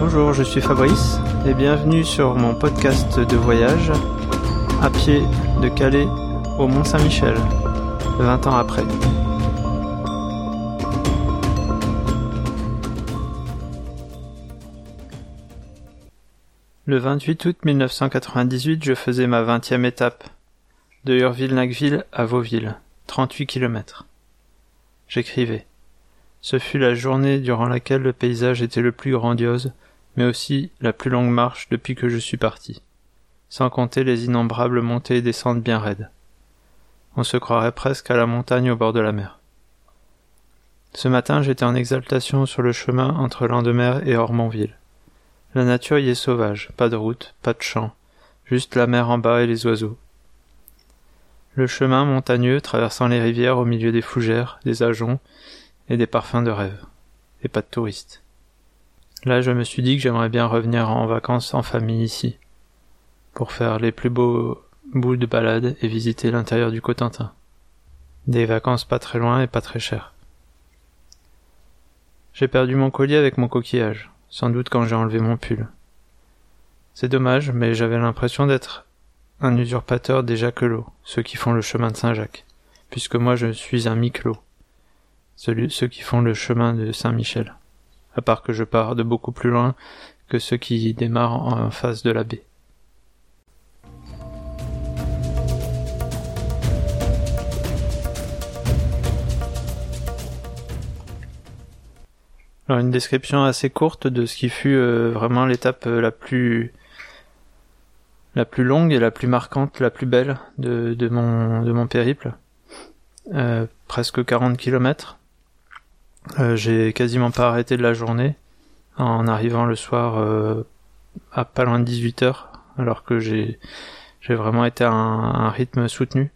Bonjour, je suis Fabrice et bienvenue sur mon podcast de voyage à pied de Calais au Mont Saint-Michel, 20 ans après. Le 28 août 1998, je faisais ma vingtième étape, de Urville-Nacville à Vauville, 38 km. J'écrivais. Ce fut la journée durant laquelle le paysage était le plus grandiose, mais aussi la plus longue marche depuis que je suis parti, sans compter les innombrables montées et descentes bien raides. On se croirait presque à la montagne au bord de la mer. Ce matin, j'étais en exaltation sur le chemin entre Landemer et Ormonville. La nature y est sauvage, pas de route, pas de champs, juste la mer en bas et les oiseaux. Le chemin montagneux traversant les rivières au milieu des fougères, des ajoncs et des parfums de rêve. Et pas de touristes. Là, je me suis dit que j'aimerais bien revenir en vacances en famille ici, pour faire les plus beaux bouts de balade et visiter l'intérieur du Cotentin. Des vacances pas très loin et pas très chères. J'ai perdu mon collier avec mon coquillage sans doute quand j'ai enlevé mon pull. C'est dommage, mais j'avais l'impression d'être un usurpateur des Jacquelots, ceux qui font le chemin de Saint-Jacques, puisque moi je suis un Miclot, ceux qui font le chemin de Saint-Michel, à part que je pars de beaucoup plus loin que ceux qui démarrent en face de la baie. Alors une description assez courte de ce qui fut euh, vraiment l'étape euh, la plus la plus longue et la plus marquante, la plus belle de, mon de mon périple. Euh, presque 40 km. J'ai quasiment pas arrêté de la journée en arrivant le soir à pas loin de 18 heures alors que j'ai j'ai vraiment été à un, rythme soutenu.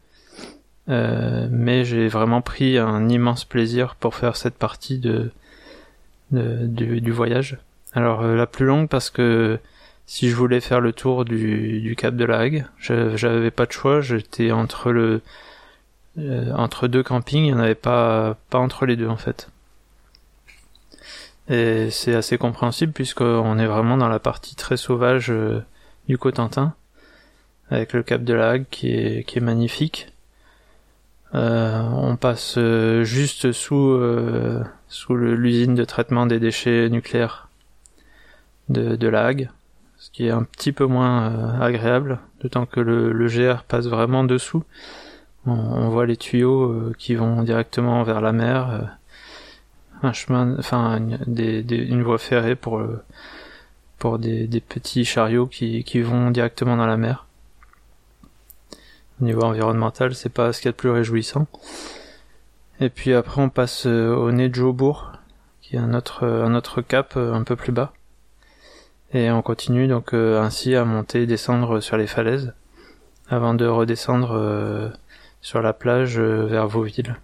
mais j'ai vraiment pris un immense plaisir pour faire cette partie de du, voyage. Alors euh, la plus longue parce que si je voulais faire le tour du, Cap de la Hague, j'avais pas de choix. J'étais entre le euh, entre deux campings, il n'y en avait pas pas entre les deux en fait. Et c'est assez compréhensible puisqu'on est vraiment dans la partie très sauvage euh, du Cotentin, avec le Cap de la Hague qui est qui est magnifique. on passe juste sous sous l'usine de traitement des déchets nucléaires de, de la Hague, ce qui est un petit peu moins euh, agréable, d'autant que le, le, GR passe vraiment dessous. On, voit les tuyaux euh, qui vont directement vers la mer, euh, un chemin, enfin une, voie ferrée pour pour des, des, petits chariots qui, qui vont directement dans la mer. Au niveau environnemental, c'est pas ce qu'il y a de plus réjouissant. Et puis après on passe euh, au nez de Jobourg, qui est un autre, euh, un autre cap euh, un peu plus bas. Et on continue donc ainsi à monter et descendre sur les falaises, avant de redescendre sur la plage vers Vauville.